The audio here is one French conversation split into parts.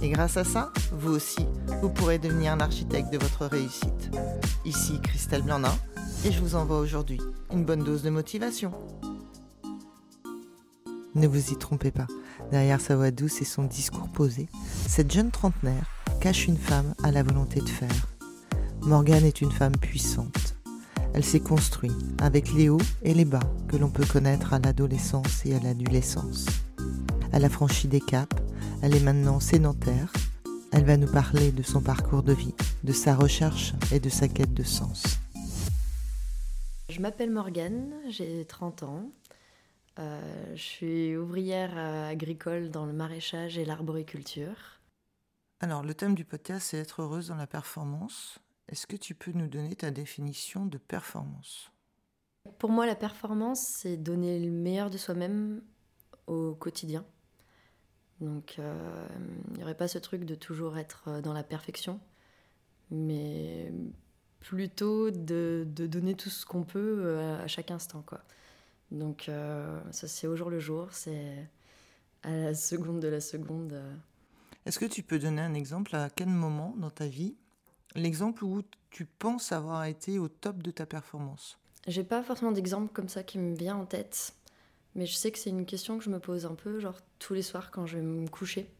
Et grâce à ça, vous aussi, vous pourrez devenir l'architecte de votre réussite. Ici Christelle Blandin, et je vous envoie aujourd'hui une bonne dose de motivation. Ne vous y trompez pas, derrière sa voix douce et son discours posé, cette jeune trentenaire cache une femme à la volonté de faire. Morgane est une femme puissante. Elle s'est construite avec les hauts et les bas que l'on peut connaître à l'adolescence et à l'adolescence. Elle a franchi des caps, elle est maintenant sédentaire. Elle va nous parler de son parcours de vie, de sa recherche et de sa quête de sens. Je m'appelle Morgane, j'ai 30 ans. Euh, je suis ouvrière agricole dans le maraîchage et l'arboriculture. Alors, le thème du podcast, c'est être heureuse dans la performance. Est-ce que tu peux nous donner ta définition de performance? Pour moi, la performance, c'est donner le meilleur de soi-même au quotidien. Donc, euh, il n'y aurait pas ce truc de toujours être euh, dans la perfection, mais plutôt de, donner tout ce qu'on peut euh, à chaque instant. Quoi. Donc, ça, c'est au jour le jour, c'est à la seconde de la seconde. Est-ce que tu peux donner un exemple à quel moment dans ta vie, l'exemple où tu penses avoir été au top de ta performance? J'ai pas forcément d'exemple comme ça qui me vient en tête. Mais je sais que c'est une question que je me pose un peu, genre tous les soirs quand je vais me coucher.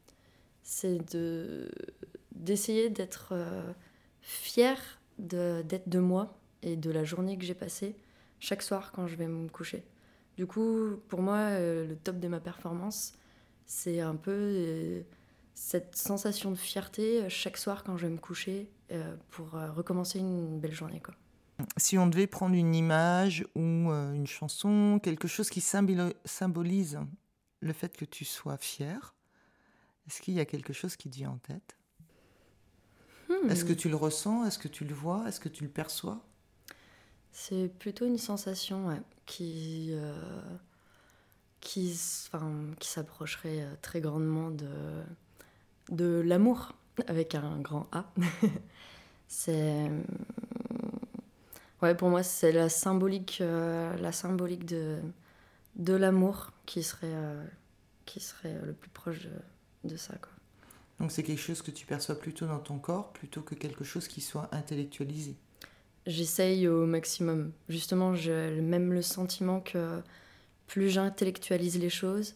C'est de d'essayer d'être euh, fière d'être de, moi et de la journée que j'ai passée chaque soir quand je vais me coucher. Du coup, pour moi, euh, le top de ma performance, c'est un peu euh, cette sensation de fierté chaque soir quand je vais me coucher pour recommencer une belle journée. Si on devait prendre une image ou euh, une chanson, quelque chose qui symbolise le fait que tu sois fier, est-ce qu'il y a quelque chose qui dit en tête? Hmm. Est-ce que tu le ressens? Est-ce que tu le vois? Est-ce que tu le perçois? C'est plutôt une sensation qui, euh, qui, qui s'approcherait euh, très grandement de, de l'amour, avec un grand A. C'est Ouais, pour moi, c'est la symbolique, euh, la symbolique de, de l'amour qui serait, euh, qui serait le plus proche de, ça. Quoi. Donc c'est quelque chose que tu perçois plutôt dans ton corps plutôt que quelque chose qui soit intellectualisé? J'essaye au maximum. Justement, j'ai même le sentiment que plus j'intellectualise les choses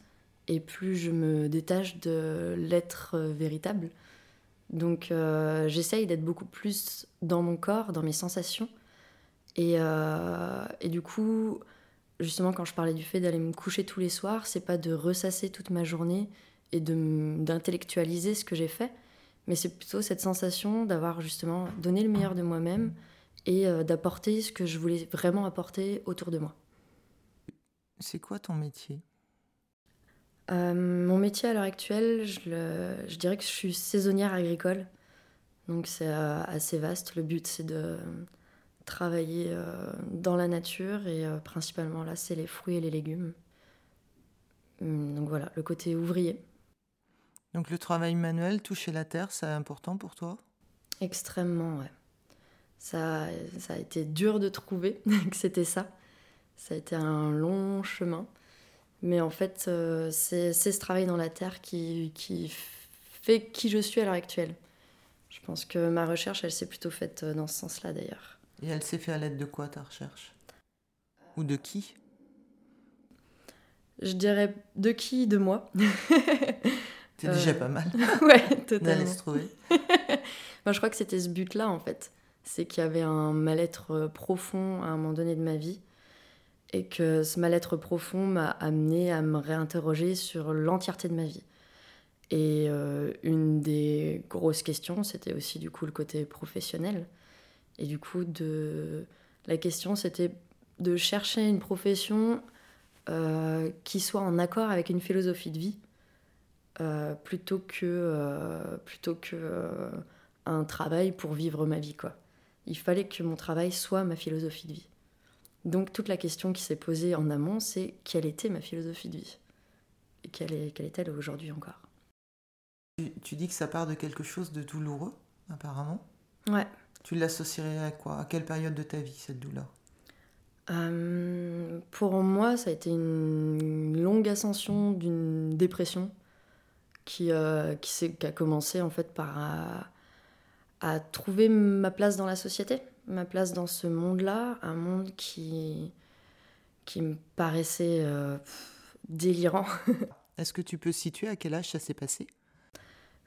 et plus je me détache de l'être véritable. Donc euh, j'essaye d'être beaucoup plus dans mon corps, dans mes sensations et, euh, et, du coup, justement, quand je parlais du fait d'aller me coucher tous les soirs, c'est pas de ressasser toute ma journée et d'intellectualiser ce que j'ai fait, mais c'est plutôt cette sensation d'avoir justement donné le meilleur de moi-même et euh, d'apporter ce que je voulais vraiment apporter autour de moi. C'est quoi ton métier? Euh, Mon métier à l'heure actuelle, je, je, dirais que je suis saisonnière agricole. Donc c'est assez vaste. Le but, c'est de travailler euh, dans la nature et euh, principalement là, c'est les fruits et les légumes. Hum, donc voilà, le côté ouvrier. Donc le travail manuel, toucher la terre, c'est important pour toi? Extrêmement, ouais. Ça, ça a été dur de trouver que c'était ça. Ça a été un long chemin. Mais en fait, euh, c'est ce travail dans la terre qui, qui fait qui je suis à l'heure actuelle. Je pense que ma recherche, elle s'est plutôt faite dans ce sens-là d'ailleurs. Et elle s'est fait à l'aide de quoi ta recherche? Ou de qui? Je dirais de qui? De moi. C'est déjà euh, pas mal. ouais, totalement. D'aller se trouver. Moi, je crois que c'était ce but-là, en fait. C'est qu'il y avait un mal-être euh, profond à un moment donné de ma vie. Et que ce mal-être profond m'a amené à me réinterroger sur l'entièreté de ma vie. Et euh, une des grosses questions, c'était aussi du coup le côté professionnel. Et du coup, de... la question, c'était de chercher une profession euh, qui soit en accord avec une philosophie de vie euh, plutôt que, euh, plutôt que un travail pour vivre ma vie. Quoi. Il fallait que mon travail soit ma philosophie de vie. Donc toute la question qui s'est posée en amont, c'est quelle était ma philosophie de vie? Et quelle est, quelle est-elle aujourd'hui encore? Tu, tu dis que ça part de quelque chose de douloureux, apparemment. Ouais. Tu l'associerais à quoi? À quelle période de ta vie, cette douleur? Euh, pour moi, ça a été une longue ascension d'une dépression qui, euh, qui, a commencé en fait par à, à trouver ma place dans la société, ma place dans ce monde-là, un monde qui, qui me paraissait euh, pff, délirant. Est-ce que tu peux situer à quel âge ça s'est passé?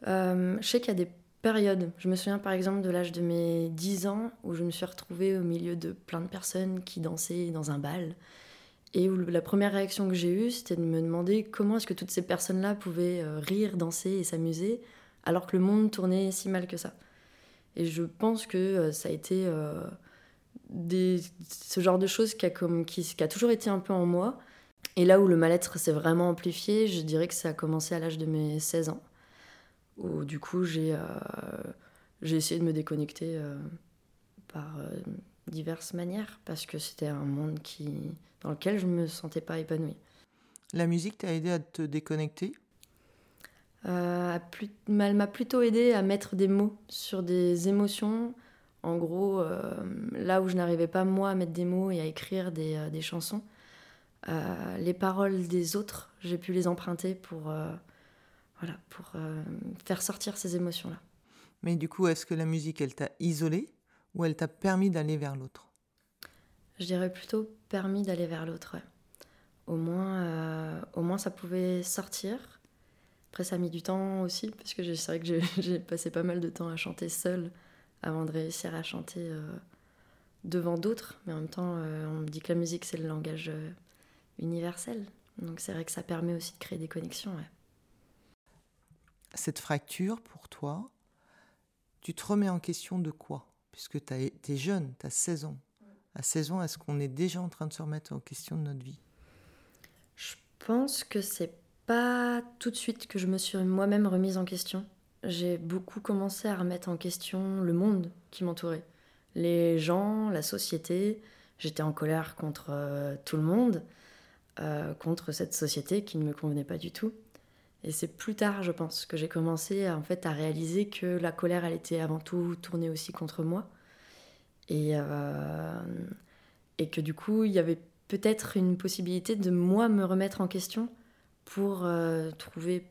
Euh, je sais qu'il y a des Je me souviens par exemple de l'âge de mes 10 ans où je me suis retrouvée au milieu de plein de personnes qui dansaient dans un bal. Et où la première réaction que j'ai eue, c'était de me demander comment est-ce que toutes ces personnes-là pouvaient euh, rire, danser et s'amuser alors que le monde tournait si mal que ça. Et je pense que euh, ça a été euh, ce genre de choses qui a, qui a toujours été un peu en moi. Et là où le mal-être s'est vraiment amplifié, je dirais que ça a commencé à l'âge de mes 16 ans où du coup j'ai euh, j'ai essayé de me déconnecter euh, par euh, diverses manières parce que c'était un monde qui dans lequel je me sentais pas épanouie. La musique t'a aidé à te déconnecter? Euh, elle m'a plutôt aidé à mettre des mots sur des émotions. En gros, euh, là où je n'arrivais pas moi à mettre des mots et à écrire des, euh, des chansons, les paroles des autres, j'ai pu les emprunter pour, voilà, pour euh, faire sortir ces émotions-là. Mais du coup, est-ce que la musique, elle t'a isolé ou elle t'a permis d'aller vers l'autre? Je dirais plutôt permis d'aller vers l'autre. ouais. Au, moins, euh, au moins, ça pouvait sortir. Après, ça a mis du temps aussi, parce que c'est vrai que j'ai- j'ai passé pas mal de temps à chanter seule avant de réussir à chanter euh, devant d'autres. Mais en même temps, euh, on me dit que la musique, c'est le langage euh, universel. Donc c'est vrai que ça permet aussi de créer des connexions. ouais. Cette fracture, pour toi, tu te remets en question de quoi? Puisque tu es jeune, tu as 16 ans. À 16 ans, est-ce qu'on est déjà en train de se remettre en question de notre vie? Je pense que c'est pas tout de suite que je me suis moi-même remise en question. J'ai beaucoup commencé à remettre en question le monde qui m'entourait. Les gens, la société. J'étais en colère contre euh, tout le monde, euh, contre cette société qui ne me convenait pas du tout. Et c'est plus tard, je pense, que j'ai commencé à, en fait, à réaliser que la colère, elle était avant tout tournée aussi contre moi. Et, euh, et que du coup, il y avait peut-être une possibilité de moi me remettre en question pour euh, trouver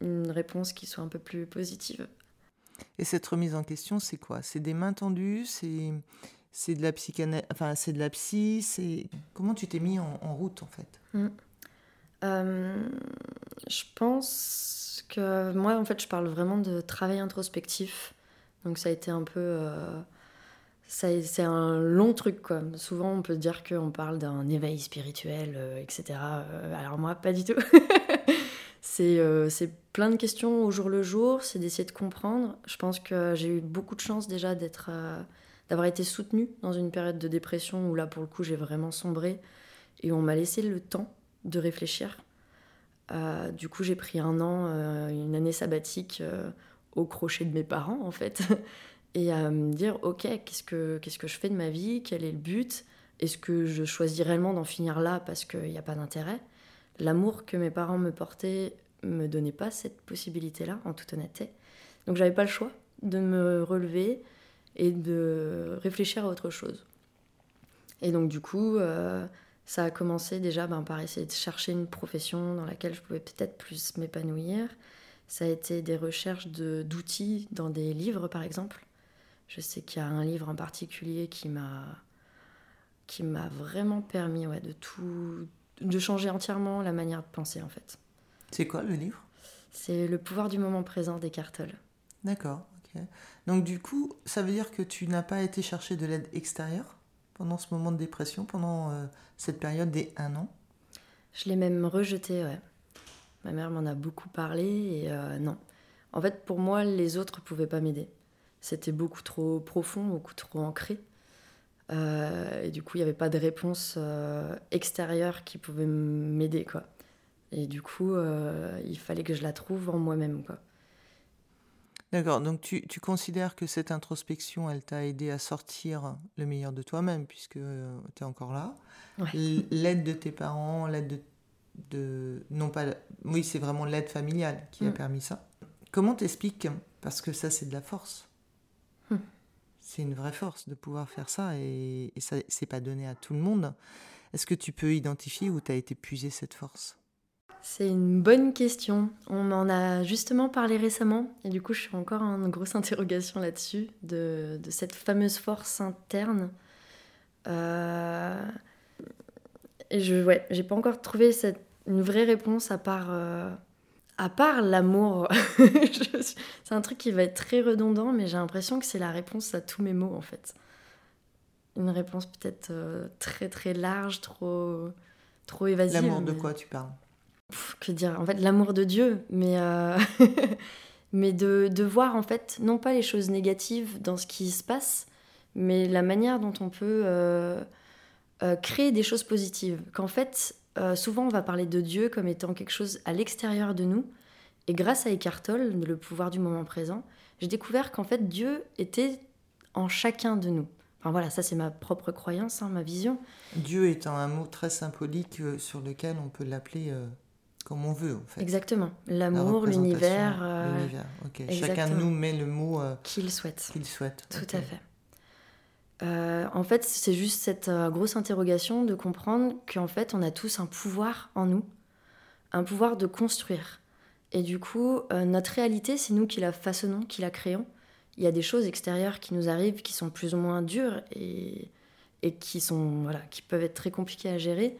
une réponse qui soit un peu plus positive. Et cette remise en question, c'est quoi? C'est des mains tendues? C'est c'est de la psychanalyse Enfin, c'est de la psy? C'est comment tu t'es mis en, en route en fait? Euh, je pense que moi, en fait, je parle vraiment de travail introspectif. Donc ça a été un peu... euh, c'est un long truc, quoi. Souvent, on peut dire qu'on parle d'un éveil spirituel, euh, etc. Euh, alors moi, pas du tout. c'est euh, plein de questions au jour le jour, c'est d'essayer de comprendre. Je pense que j'ai eu beaucoup de chance déjà d'être, d'avoir été soutenue dans une période de dépression où là, pour le coup, j'ai vraiment sombré et on m'a laissé le temps de réfléchir. Euh, du coup, j'ai pris un an, euh, une année sabbatique euh, au crochet de mes parents, en fait, et à me dire, ok, qu'est-ce que, qu'est-ce que je fais de ma vie? Quel est le but? Est-ce que je choisis réellement d'en finir là parce qu'il n'y a pas d'intérêt? L'amour que mes parents me portaient me donnait pas cette possibilité-là, en toute honnêteté. Donc, j'avais pas le choix de me relever et de réfléchir à autre chose. Et donc, du coup, ça a commencé déjà ben, par essayer de chercher une profession dans laquelle je pouvais peut-être plus m'épanouir. Ça a été des recherches de- d'outils dans des livres, par exemple. Je sais qu'il y a un livre en particulier qui m'a qui m'a vraiment permis ouais, de tout de changer entièrement la manière de penser en fait. C'est quoi le livre? C'est le pouvoir du moment présent d'Eckhart Tolle. D'accord. ok. Donc du coup, ça veut dire que tu n'as pas été chercher de l'aide extérieure? Pendant ce moment de dépression, pendant euh, cette période des un an? Je l'ai même rejeté, ouais. Ma mère m'en a beaucoup parlé et euh, non. En fait, pour moi, les autres pouvaient pas m'aider. C'était beaucoup trop profond, beaucoup trop ancré. Euh, et du coup, il n'y avait pas de réponse extérieure qui pouvait m'aider, quoi. Et du coup, il fallait que je la trouve en moi-même. quoi. D'accord, donc tu, tu, considères que cette introspection, elle t'a aidé à sortir le meilleur de toi-même, puisque euh, tu es encore là. L'aide de tes parents, l'aide de, de, Non pas... Oui, c'est vraiment l'aide familiale qui a mm. permis ça. Comment t'expliques Parce que ça, c'est de la force. Hmm. C'est une vraie force de pouvoir faire ça, et, et ça, c'est pas donné à tout le monde. Est-ce que tu peux identifier où tu as été puiser cette force? C'est une bonne question. On m'en a justement parlé récemment et du coup je suis encore en grosse interrogation là-dessus, de, cette fameuse force interne. Euh, et je ouais, j'ai pas encore trouvé cette, une vraie réponse à part, euh, à part l'amour. c'est un truc qui va être très redondant, mais j'ai l'impression que c'est la réponse à tous mes mots en fait. Une réponse peut-être euh, très très large, trop, trop évasive. L'amour de quoi tu parles? Que dire En fait, l'amour de Dieu, mais, euh, mais de, de, voir en fait, non pas les choses négatives dans ce qui se passe, mais la manière dont on peut euh, euh, créer des choses positives. Qu'en fait, souvent on va parler de Dieu comme étant quelque chose à l'extérieur de nous, et grâce à Eckhart Tolle, le pouvoir du moment présent, j'ai découvert qu'en fait Dieu était en chacun de nous. Enfin voilà, ça c'est ma propre croyance, hein, ma vision. Dieu étant un mot très symbolique sur lequel on peut l'appeler comme on veut, en fait. Exactement. L'amour, l'univers. Euh, Chacun de nous met le mot euh, qu'il souhaite. Qu'il souhaite. Tout à fait. Euh, en fait, c'est juste cette grosse interrogation de comprendre qu'en fait, on a tous un pouvoir en nous, un pouvoir de construire. Et du coup, notre réalité, c'est nous qui la façonnons, qui la créons. Il y a des choses extérieures qui nous arrivent qui sont plus ou moins dures et, et qui, sont, voilà, qui peuvent être très compliquées à gérer.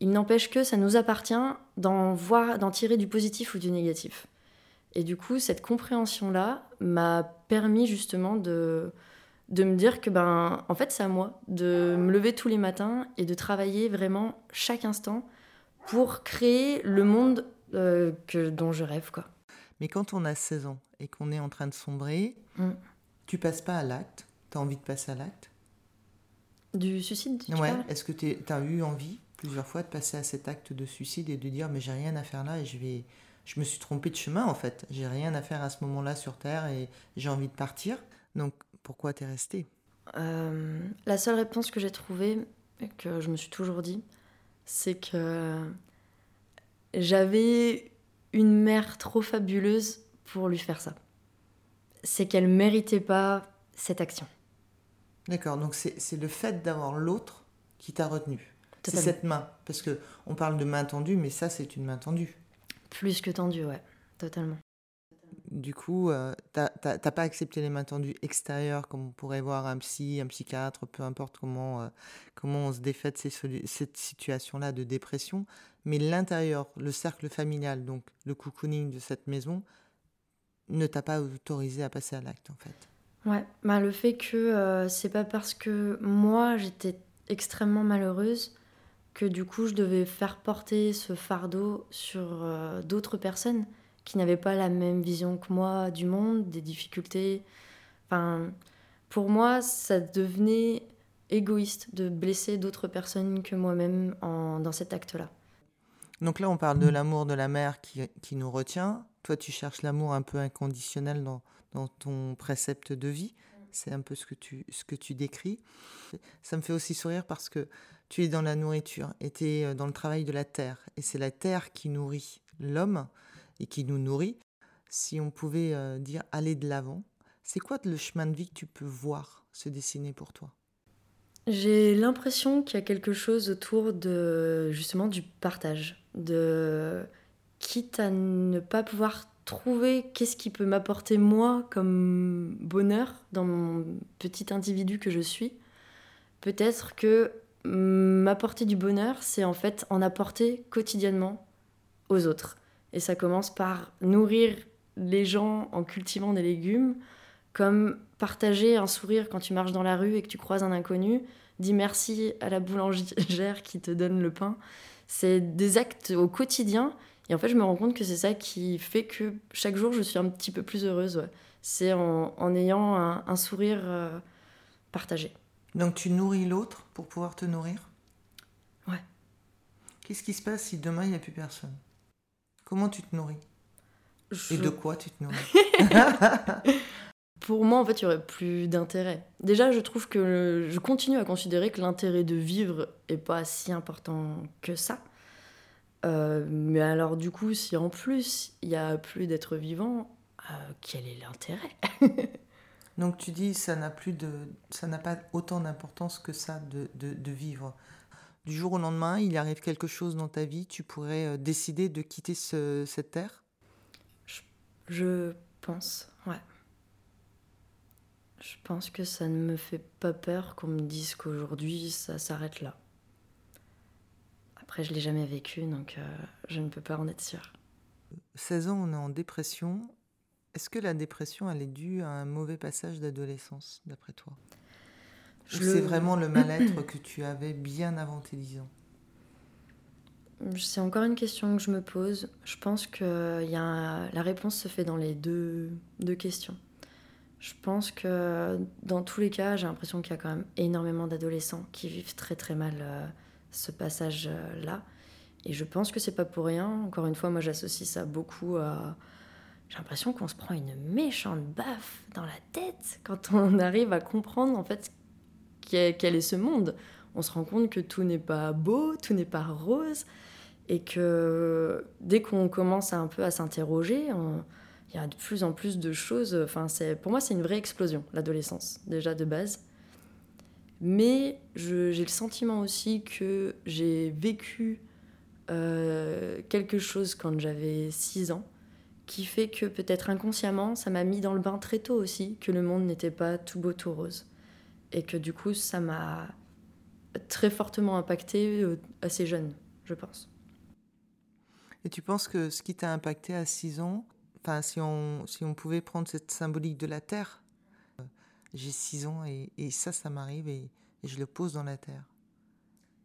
Il n'empêche que ça nous appartient d'en voir, d'en tirer du positif ou du négatif. Et du coup, cette compréhension-là m'a permis justement de, de me dire que, ben, en fait, c'est à moi de me lever tous les matins et de travailler vraiment chaque instant pour créer le monde euh, que, dont je rêve, quoi. Mais quand on a 16 ans et qu'on est en train de sombrer, mm. tu passes pas à l'acte? Tu as envie de passer à l'acte? Du suicide Ouais. Est-ce que tu as eu envie plusieurs fois de passer à cet acte de suicide et de dire mais j'ai rien à faire là et je vais je me suis trompé de chemin en fait. J'ai rien à faire à ce moment-là sur terre et j'ai envie de partir. Donc pourquoi t'es resté euh, la seule réponse que j'ai trouvée et que je me suis toujours dit c'est que j'avais une mère trop fabuleuse pour lui faire ça. C'est qu'elle méritait pas cette action. D'accord. Donc c'est le fait d'avoir l'autre qui t'a retenu c'est cette main. Parce que on parle de main tendue, mais ça, c'est une main tendue. Plus que tendue, ouais, totalement. Du coup, euh, t'as pas accepté les mains tendues extérieures comme on pourrait voir un psy, un psychiatre, peu importe comment, euh, comment on se défait de cette situation-là de dépression, mais l'intérieur, le cercle familial, donc le cocooning de cette maison, ne t'a pas autorisé à passer à l'acte en fait. Ouais, bah le fait que euh, c'est pas parce que moi j'étais extrêmement malheureuse que du coup je devais faire porter ce fardeau sur euh, d'autres personnes qui n'avaient pas la même vision que moi du monde, des difficultés. Enfin, pour moi, ça devenait égoïste de blesser d'autres personnes que moi-même dans cet acte-là. Donc là, on parle de l'amour de la mère qui, qui, nous retient. Toi, tu cherches l'amour un peu inconditionnel dans, dans ton précepte de vie. C'est un peu ce que, tu, ce que tu décris. Ça me fait aussi sourire parce que tu es dans la nourriture et tu es euh, dans le travail de la terre. Et c'est la terre qui nourrit l'homme et qui nous nourrit. Si on pouvait euh, dire aller de l'avant, c'est quoi le chemin de vie que tu peux voir se dessiner pour toi? J'ai l'impression qu'il y a quelque chose autour de justement du partage, de quitte à ne pas pouvoir trouver qu'est-ce qui peut m'apporter moi comme bonheur dans mon petit individu que je suis. Peut-être que m'apporter du bonheur, c'est en fait en apporter quotidiennement aux autres. Et ça commence par nourrir les gens en cultivant des légumes, comme partager un sourire quand tu marches dans la rue et que tu croises un inconnu, dis merci à la boulangère qui te donne le pain. C'est des actes au quotidien. Et en fait, je me rends compte que c'est ça qui fait que chaque jour, je suis un petit peu plus heureuse. C'est en, ayant un, sourire euh, partagé. Donc tu nourris l'autre pour pouvoir te nourrir? Ouais. Qu'est-ce qui se passe si demain il n'y a plus personne? Comment tu te nourris? Et de quoi tu te nourris? Pour moi, en fait, il y aurait plus d'intérêt. Déjà, je trouve que je continue à considérer que l'intérêt de vivre est pas si important que ça. Euh, mais alors, du coup, si en plus il y a plus d'êtres vivants, euh, quel est l'intérêt? Donc tu dis ça n'a plus de, ça n'a pas autant d'importance que ça de, de, de, vivre. Du jour au lendemain, il arrive quelque chose dans ta vie, tu pourrais euh, décider de quitter ce, cette terre? Je, je pense, ouais. Je pense que ça ne me fait pas peur qu'on me dise qu'aujourd'hui ça s'arrête là. Après, je l'ai jamais vécu, donc euh, je ne peux pas en être sûre. 16 ans, on est en dépression. Est-ce que la dépression, elle est due à un mauvais passage d'adolescence, d'après toi? Je... Ou c'est vraiment le mal-être que tu avais bien avant tes 10 ans? C'est encore une question que je me pose. Je pense que y a... la réponse se fait dans les deux, deux questions. Je pense que dans tous les cas, j'ai l'impression qu'il y a quand même énormément d'adolescents qui vivent très très mal euh, ce passage-là. Et je pense que c'est pas pour rien. Encore une fois, moi j'associe ça beaucoup à. J'ai l'impression qu'on se prend une méchante baffe dans la tête quand on arrive à comprendre en fait quel est ce monde. On se rend compte que tout n'est pas beau, tout n'est pas rose, et que dès qu'on commence un peu à s'interroger, il y a de plus en plus de choses. Enfin, pour moi, c'est une vraie explosion, l'adolescence, déjà de base. Mais j'ai le sentiment aussi que j'ai vécu euh, quelque chose quand j'avais 6 ans qui fait que peut-être inconsciemment, ça m'a mis dans le bain très tôt aussi, que le monde n'était pas tout beau, tout rose. Et que du coup, ça m'a très fortement impacté euh, assez jeune, je pense. Et tu penses que ce qui t'a impacté à 6 ans, si on, si on pouvait prendre cette symbolique de la Terre, j'ai 6 ans et, et, ça, ça m'arrive et, et, je le pose dans la terre.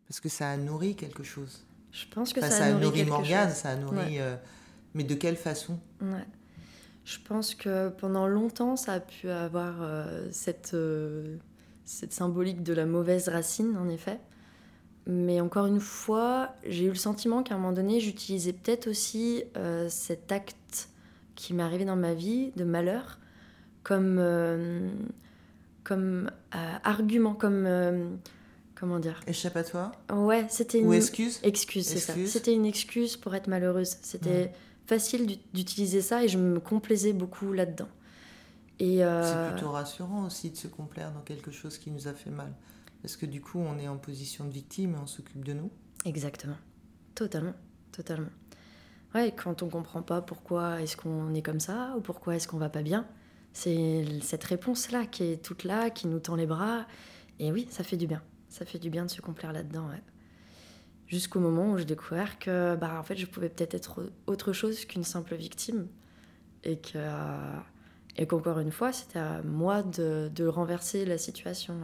Parce que ça a nourri quelque chose. Je pense que ça, a nourri, nourri Morgane, ça a nourri. Euh, mais de quelle façon? Ouais. Je pense que pendant longtemps, ça a pu avoir euh, cette, euh, cette symbolique de la mauvaise racine, en effet. Mais encore une fois, j'ai eu le sentiment qu'à un moment donné, j'utilisais peut-être aussi cet acte qui m'est arrivé dans ma vie de malheur comme comme euh, argument, comme euh, comment dire Échappatoire. Ouais, c'était une ou excuse. Excuse, c'est ça. C'était une excuse pour être malheureuse. C'était facile d'utiliser ça et je me complaisais beaucoup là-dedans. Euh, c'est plutôt rassurant aussi de se complaire dans quelque chose qui nous a fait mal, parce que du coup on est en position de victime et on s'occupe de nous. Exactement, totalement, totalement. Ouais, quand on comprend pas pourquoi est-ce qu'on est comme ça ou pourquoi est-ce qu'on va pas bien, c'est cette réponse-là qui est toute là, qui nous tend les bras. Et oui, ça fait du bien. Ça fait du bien de se complaire là-dedans. Jusqu'au moment où j'ai découvert que bah, en fait, je pouvais peut-être être autre chose qu'une simple victime. Et que et qu'encore une fois, c'était à moi de, de, renverser la situation.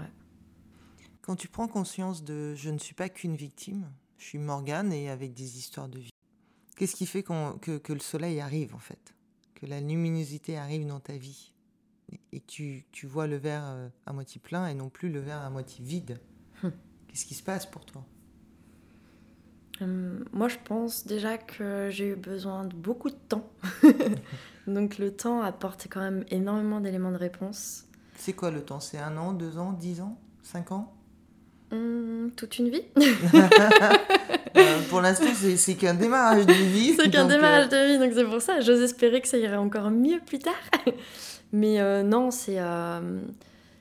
Quand tu prends conscience de je ne suis pas qu'une victime, je suis Morgane et avec des histoires de vie, qu'est-ce qui fait que, que le soleil arrive en fait? Que la luminosité arrive dans ta vie? Et tu, tu vois le verre euh, à moitié plein et non plus le verre à moitié vide. Hum. Qu'est-ce qui se passe pour toi? Hum, Moi, je pense déjà que j'ai eu besoin de beaucoup de temps. Donc le temps apporte quand même énormément d'éléments de réponse. C'est quoi le temps? C'est un an, deux ans, dix ans, cinq ans? Hum, Toute une vie. Euh, pour l'instant, c'est qu'un démarrage de vie. C'est qu'un démarrage euh, de vie, donc c'est pour ça. J'ose espérer que ça irait encore mieux plus tard. Mais euh, non, c'est. Euh,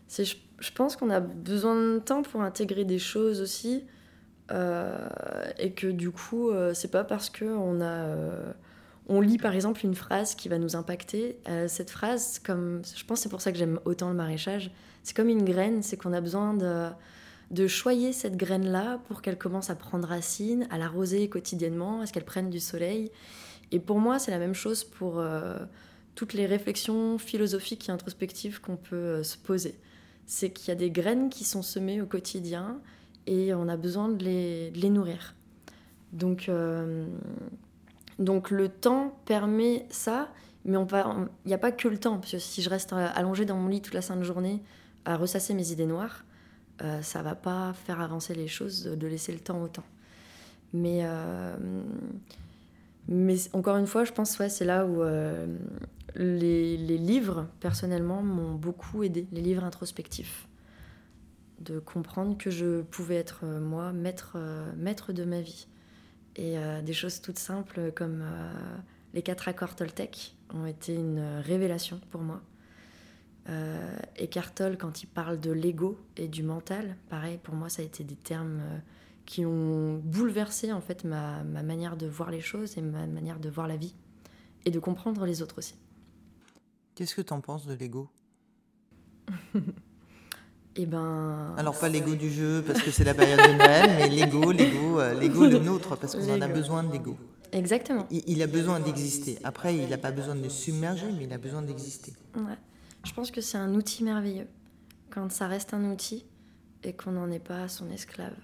je, je, pense qu'on a besoin de temps pour intégrer des choses aussi. Et que du coup, c'est pas parce qu'on a. on lit par exemple une phrase qui va nous impacter. cette phrase, comme. Je pense que c'est pour ça que j'aime autant le maraîchage. C'est comme une graine, c'est qu'on a besoin de de choyer cette graine-là pour qu'elle commence à prendre racine, à l'arroser quotidiennement, à ce qu'elle prenne du soleil. Et pour moi, c'est la même chose pour, toutes les réflexions philosophiques et introspectives qu'on peut euh, se poser. C'est qu'il y a des graines qui sont semées au quotidien et on a besoin de les, de les nourrir. Donc, euh, donc le temps permet ça, mais il n'y a pas que le temps, parce que si je reste allongée dans mon lit toute la sainte journée à ressasser mes idées noires, euh, ça va pas faire avancer les choses de laisser le temps au temps. Mais Mais encore une fois, je pense que ouais, c'est là où euh, les, les, livres, personnellement, m'ont beaucoup aidé, les livres introspectifs. De comprendre que je pouvais être, euh, moi, maître, euh, maître de ma vie. Et des choses toutes simples comme les quatre accords Toltec ont été une révélation pour moi. Euh, Eckhart Tolle, quand il parle de l'ego et du mental, pareil, pour moi, ça a été des termes qui ont bouleversé en fait ma, ma, manière de voir les choses et ma manière de voir la vie et de comprendre les autres aussi. Qu'est-ce que tu en penses de l'ego? Eh ben. Alors pas l'ego du jeu parce que c'est la période de Noël, mais l'ego, l'ego, euh, l'ego le nôtre parce qu'on en a besoin de l'ego. Exactement. Il, il a besoin d'exister. Après, il n'a pas besoin de submerger, mais il a besoin d'exister. Ouais. Je pense que c'est un outil merveilleux quand ça reste un outil et qu'on n'en est pas son esclave.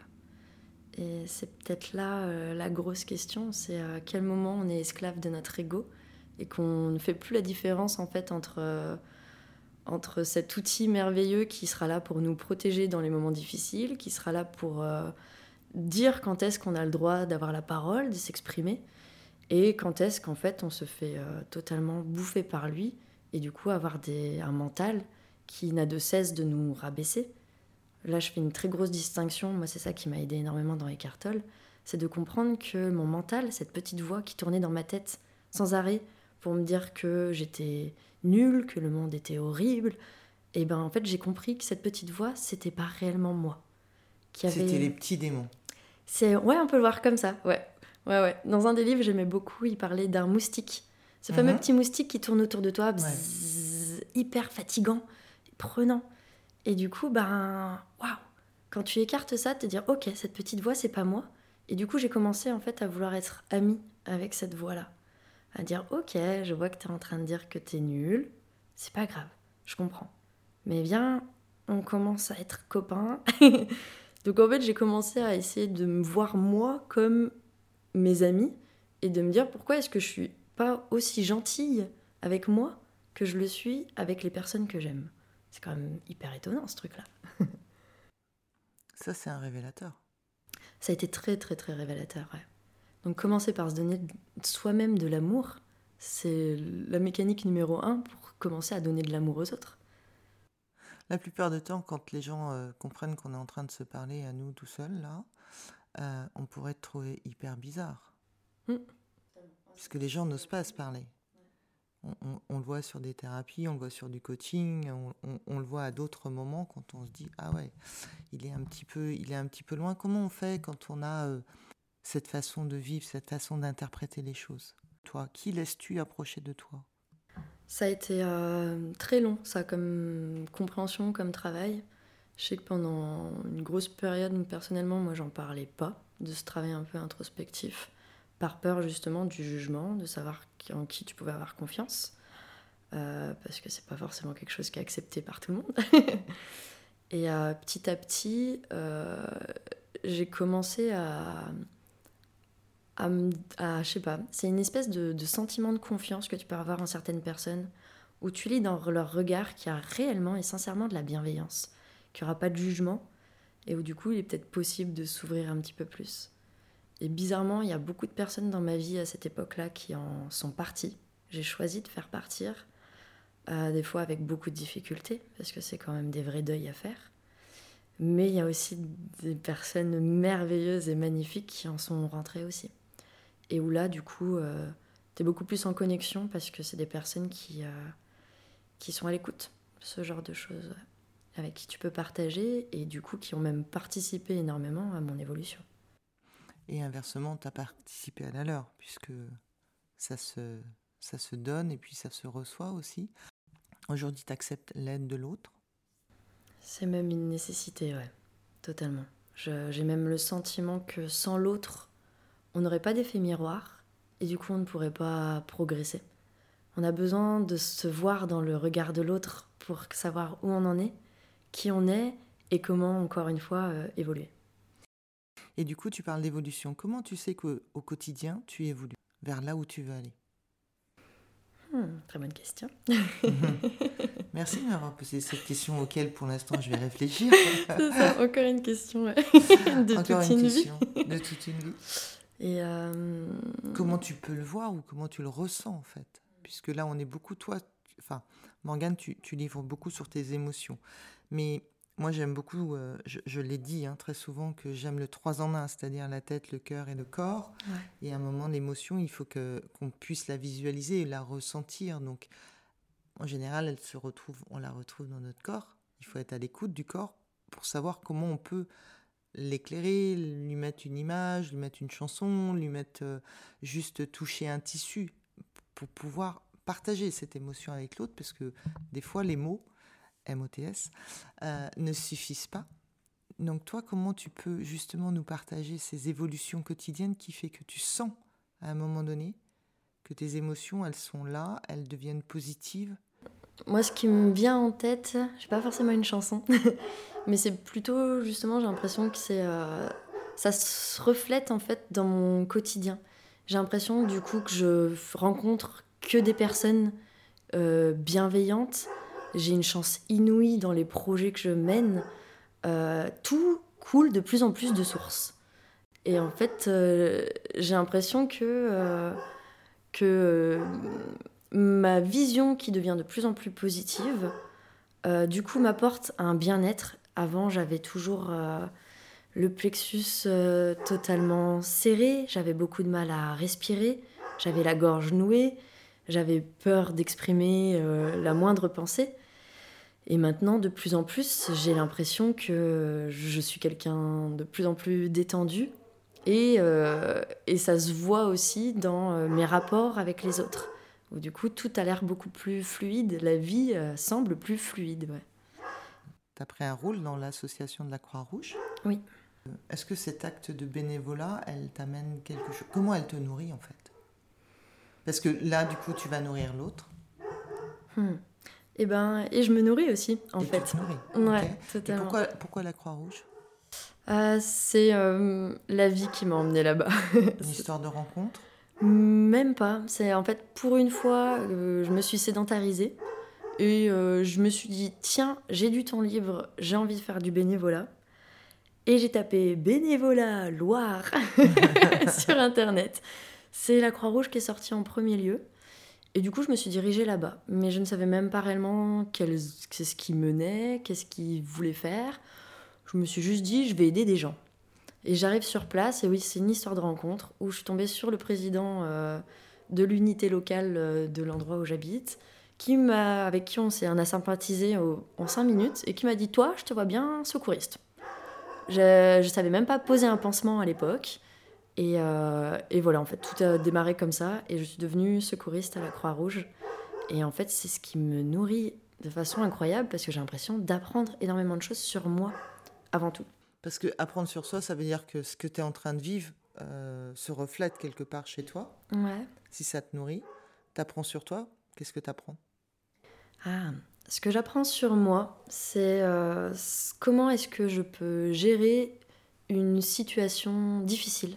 Et c'est peut-être là euh, la grosse question, c'est à quel moment on est esclave de notre ego et qu'on ne fait plus la différence en fait entre, euh, entre cet outil merveilleux qui sera là pour nous protéger dans les moments difficiles, qui sera là pour euh, dire quand est-ce qu'on a le droit d'avoir la parole, de s'exprimer, et quand est-ce qu'en fait on se fait totalement bouffer par lui et du coup avoir des, un mental qui n'a de cesse de nous rabaisser Là, je fais une très grosse distinction. Moi, c'est ça qui m'a aidé énormément dans Eckhart Tolle. C'est de comprendre que mon mental, cette petite voix qui tournait dans ma tête sans arrêt pour me dire que j'étais nulle, que le monde était horrible, et eh ben en fait, j'ai compris que cette petite voix, c'était pas réellement moi. C'était les petits démons. C'est ouais, on peut le voir comme ça. Ouais. Ouais ouais. Dans un des livres, j'aimais beaucoup, il parlait d'un moustique. Ce fameux mhm. petit moustique qui tourne autour de toi, hyper fatigant, prenant. Et du coup, ben, waouh, quand tu écartes ça, te dire, ok, cette petite voix, c'est pas moi. Et du coup, j'ai commencé en fait à vouloir être amie avec cette voix-là. À dire, ok, je vois que tu es en train de dire que tu es nul, c'est pas grave, je comprends. Mais viens, on commence à être copains. Donc en fait, j'ai commencé à essayer de me voir moi comme mes amis et de me dire pourquoi est-ce que je suis pas aussi gentille avec moi que je le suis avec les personnes que j'aime. C'est quand même hyper étonnant ce truc-là. Ça, c'est un révélateur. Ça a été très, très, très révélateur, ouais. Donc, commencer par se donner soi-même de l'amour, c'est la mécanique numéro un pour commencer à donner de l'amour aux autres. La plupart du temps, quand les gens euh, comprennent qu'on est en train de se parler à nous tout seuls, là, euh, on pourrait être trouvé hyper bizarre. Mm. Puisque les gens n'osent pas se parler on, le voit sur des thérapies, on le voit sur du coaching, on, le voit à d'autres moments quand on se dit ah ouais, il est un petit peu, il est un petit peu loin. Comment on fait quand on a euh, cette façon de vivre, cette façon d'interpréter les choses? Toi, qui laisses-tu approcher de toi? Ça a été euh, très long, ça, comme compréhension, comme travail. Je sais que pendant une grosse période, personnellement, moi, j'en parlais pas de ce travail un peu introspectif par peur justement du jugement, de savoir en qui tu pouvais avoir confiance, euh, parce que c'est pas forcément quelque chose qui est accepté par tout le monde. Et euh, petit à petit, euh, j'ai commencé à, à, à, je sais pas, c'est une espèce de, de, sentiment de confiance que tu peux avoir en certaines personnes, où tu lis dans leur regard qu'il y a réellement et sincèrement de la bienveillance, qu'il n'y aura pas de jugement, et où du coup il est peut-être possible de s'ouvrir un petit peu plus. Et bizarrement, il y a beaucoup de personnes dans ma vie à cette époque-là qui en sont parties. J'ai choisi de faire partir, euh, des fois avec beaucoup de difficultés, parce que c'est quand même des vrais deuils à faire. Mais il y a aussi des personnes merveilleuses et magnifiques qui en sont rentrées aussi. Et où là, du coup, euh, tu es beaucoup plus en connexion parce que c'est des personnes qui, euh, qui sont à l'écoute, ce genre de choses, avec qui tu peux partager et du coup qui ont même participé énormément à mon évolution. Et inversement, tu as participé à la leur, puisque ça se, ça se donne et puis ça se reçoit aussi. Aujourd'hui, tu acceptes l'aide de l'autre? C'est même une nécessité, ouais, totalement. J'ai même le sentiment que sans l'autre, on n'aurait pas d'effet miroir et du coup, on ne pourrait pas progresser. On a besoin de se voir dans le regard de l'autre pour savoir où on en est, qui on est et comment, encore une fois, euh, évoluer. Et du coup, tu parles d'évolution. Comment tu sais qu'au quotidien, tu évolues vers là où tu veux aller? Hmm, Très bonne question. Merci de m'avoir posé cette question auquel, pour l'instant, je vais réfléchir. C'est ça, encore une question de toute une, vie. de toute une vie. Et euh, comment tu peux le voir ou comment tu le ressens en fait? Puisque là, on est beaucoup, toi, enfin, Morgane, tu, tu, livres beaucoup sur tes émotions. Mais moi, j'aime beaucoup, euh, je, l'ai dit hein, très souvent, que j'aime le trois en un, c'est-à-dire la tête, le cœur et le corps. Et à un moment, l'émotion, il faut que, qu'on puisse la visualiser et la ressentir. Donc, en général, elle se retrouve, on la retrouve dans notre corps. Il faut être à l'écoute du corps pour savoir comment on peut l'éclairer, lui mettre une image, lui mettre une chanson, lui mettre euh, juste toucher un tissu pour pouvoir partager cette émotion avec l'autre parce que des fois les mots MOTS euh, ne suffisent pas. Donc toi, comment tu peux justement nous partager ces évolutions quotidiennes qui fait que tu sens à un moment donné que tes émotions, elles sont là, elles deviennent positives? Moi, ce qui me vient en tête, j'ai pas forcément une chanson, mais c'est plutôt justement, j'ai l'impression que c'est, euh, ça se reflète en fait dans mon quotidien. J'ai l'impression du coup que je rencontre que des personnes euh, bienveillantes. J'ai une chance inouïe dans les projets que je mène. Euh, tout coule de plus en plus de sources. Et en fait, j'ai l'impression que que ma vision qui devient de plus en plus positive, euh, du coup, m'apporte un bien-être. Avant, j'avais toujours euh, le plexus euh, totalement serré, j'avais beaucoup de mal à respirer, j'avais la gorge nouée, j'avais peur d'exprimer la moindre pensée. Et maintenant, de plus en plus, j'ai l'impression que je suis quelqu'un de plus en plus détendu. Et, et ça se voit aussi dans mes rapports avec les autres où du coup tout a l'air beaucoup plus fluide, la vie euh, semble plus fluide. Ouais. Tu as pris un rôle dans l'association de la Croix-Rouge? Oui. Euh, est-ce que cet acte de bénévolat, elle t'amène quelque chose Comment elle te nourrit en fait? Parce que là, du coup, tu vas nourrir l'autre. Hmm. Et eh ben, et je me nourris aussi, en et fait. Tu te nourris. Ouais, totalement. pourquoi, pourquoi la Croix-Rouge euh, C'est la vie qui m'a emmenée là-bas. Une histoire de rencontre? Même pas. C'est en fait pour une fois, euh, je me suis sédentarisée et euh, je me suis dit tiens, j'ai du temps libre, j'ai envie de faire du bénévolat. Et j'ai tapé bénévolat Loire sur internet. C'est la Croix-Rouge qui est sortie en premier lieu. Et du coup, je me suis dirigée là-bas. Mais je ne savais même pas réellement qu'est-ce qui menait, qu'est-ce qu'ils voulaient faire. Je me suis juste dit, je vais aider des gens. Et j'arrive sur place, et oui, c'est une histoire de rencontre où je suis tombée sur le président euh, de l'unité locale euh, de l'endroit où j'habite, qui m'a, avec qui on s'est sympathisé en cinq minutes, et qui m'a dit Toi, je te vois bien secouriste. Je ne savais même pas poser un pansement à l'époque. Et, euh, et, voilà, en fait, tout a démarré comme ça, et je suis devenue secouriste à la Croix-Rouge. Et en fait, c'est ce qui me nourrit de façon incroyable, parce que j'ai l'impression d'apprendre énormément de choses sur moi, avant tout. Parce que apprendre sur soi, ça veut dire que ce que tu es en train de vivre euh, se reflète quelque part chez toi. Ouais. Si ça te nourrit, tu apprends sur toi, qu'est-ce que tu apprends Ah, ce que j'apprends sur moi, c'est euh, comment est-ce que je peux gérer une situation difficile?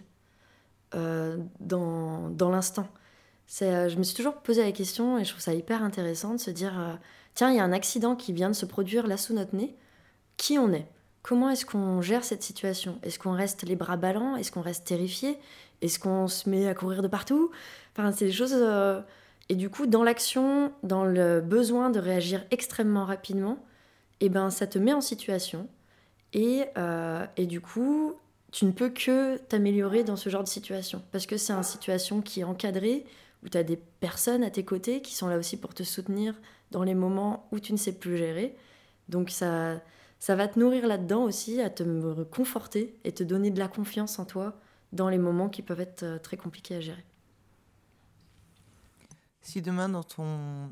Euh, dans, l'instant. je me suis toujours posé la question et je trouve ça hyper intéressant de se dire tiens, il y a un accident qui vient de se produire là sous notre nez. Qui on est? Comment est-ce qu'on gère cette situation? Est-ce qu'on reste les bras ballants? Est-ce qu'on reste terrifié? Est-ce qu'on se met à courir de partout? Enfin, c'est des choses. Euh, et du coup, dans l'action, dans le besoin de réagir extrêmement rapidement, eh ben, ça te met en situation. Et, euh, et du coup, tu ne peux que t'améliorer dans ce genre de situation. Parce que c'est une situation qui est encadrée, où tu as des personnes à tes côtés qui sont là aussi pour te soutenir dans les moments où tu ne sais plus gérer. Donc ça ça va te nourrir là-dedans aussi, à te conforter et te donner de la confiance en toi dans les moments qui peuvent être euh, très compliqués à gérer. Si demain, dans, ton,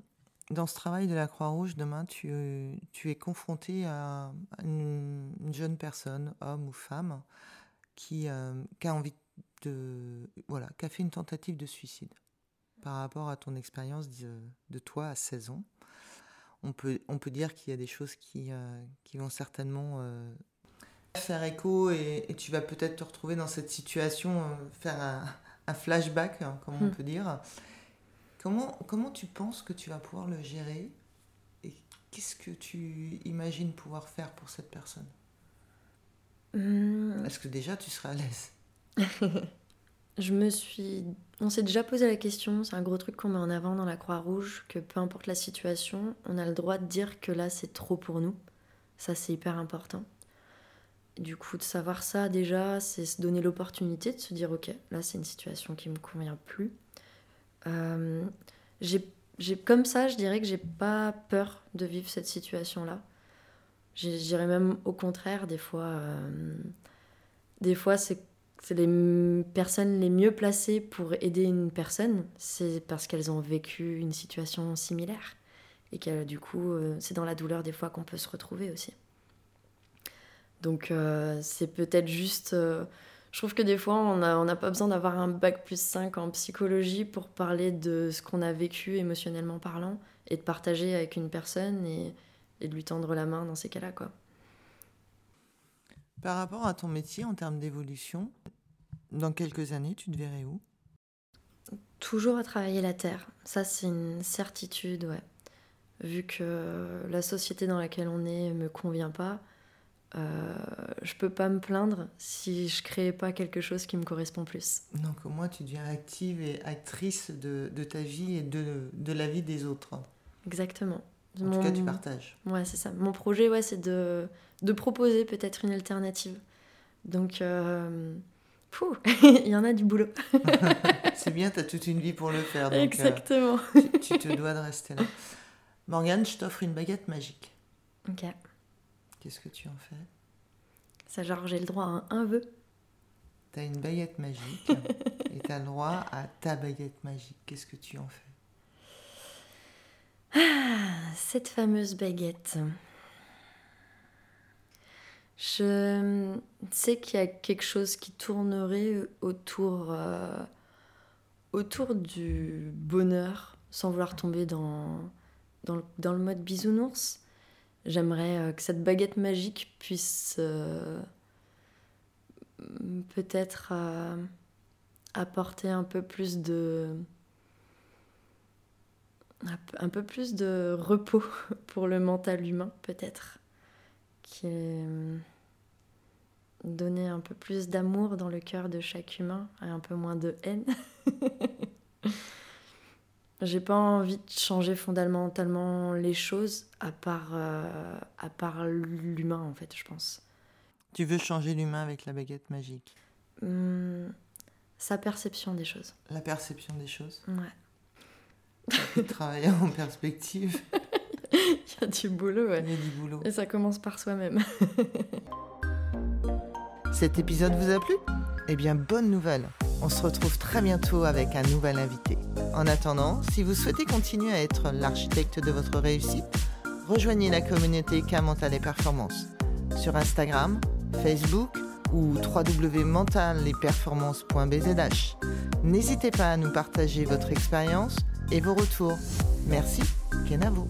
dans ce travail de la Croix-Rouge, demain, tu, tu es confronté à une, jeune personne, homme ou femme, qui, euh, qui a envie de. Voilà, qui a fait une tentative de suicide par rapport à ton expérience de, de toi à 16 ans on peut, on peut dire qu'il y a des choses qui, euh, qui vont certainement euh, faire écho et, tu vas peut-être te retrouver dans cette situation, faire un, flashback, hein, comme on hmm. peut dire. Comment, comment tu penses que tu vas pouvoir le gérer et qu'est-ce que tu imagines pouvoir faire pour cette personne? Hmm. Est-ce que déjà tu seras à l'aise Je me suis. On s'est déjà posé la question, c'est un gros truc qu'on met en avant dans la Croix-Rouge, que peu importe la situation, on a le droit de dire que là c'est trop pour nous. Ça c'est hyper important. Du coup, de savoir ça déjà, c'est se donner l'opportunité de se dire ok, là c'est une situation qui me convient plus. Euh, j'ai, comme ça, je dirais que j'ai pas peur de vivre cette situation-là. Je dirais même au contraire, des fois, euh, des fois c'est les personnes les mieux placées pour aider une personne, c'est parce qu'elles ont vécu une situation similaire. Et que du coup, euh, c'est dans la douleur des fois qu'on peut se retrouver aussi. Donc euh, c'est peut-être juste... Je trouve que des fois, on n'a on pas besoin d'avoir un bac plus 5 en psychologie pour parler de ce qu'on a vécu émotionnellement parlant et de partager avec une personne et, et de lui tendre la main dans ces cas-là. quoi. Par rapport à ton métier en termes d'évolution, dans quelques années, tu te verrais où? Toujours à travailler la terre. Ça, c'est une certitude, ouais. Vu que la société dans laquelle on est me convient pas, euh, je peux pas me plaindre si je crée pas quelque chose qui me correspond plus. Donc au moins tu deviens active et actrice de, de ta vie et de, de, la vie des autres. Exactement. En tout cas, tu partages. Ouais, c'est ça. Mon projet, ouais, c'est de, de proposer peut-être une alternative. Donc, euh, il y en a du boulot. c'est bien, tu as toute une vie pour le faire. Donc, euh, Exactement. tu, te dois de rester là. Morgane, je t'offre une baguette magique. Ok. Qu'est-ce que tu en fais? Ça, genre, j'ai le droit à un, vœu. Tu as une baguette magique et tu as le droit à ta baguette magique. Qu'est-ce que tu en fais? Ah, cette fameuse baguette. Je sais qu'il y a quelque chose qui tournerait autour, euh, autour du bonheur, sans vouloir tomber dans, dans, le, mode bisounours. J'aimerais euh, que cette baguette magique puisse euh, peut-être apporter un peu plus de un peu plus de repos pour le mental humain, peut-être. Qui est... donner un peu plus d'amour dans le cœur de chaque humain et un peu moins de haine. J'ai pas envie de changer fondamentalement les choses à part, euh, à part l'humain, en fait, je pense. Tu veux changer l'humain avec la baguette magique? Hmm, Sa perception des choses. La perception des choses? Ouais travailler en perspective. Il y a du boulot, ouais. Il y a du boulot. Et ça commence par soi-même. Cet épisode vous a plu? Eh bien, bonne nouvelle On se retrouve très bientôt avec un nouvel invité. En attendant, si vous souhaitez continuer à être l'architecte de votre réussite, rejoignez la communauté K Mental et Performance sur Instagram, Facebook ou www.mentalesperformances.bzh. N'hésitez pas à nous partager votre expérience et vos retours. Merci, Kenavo.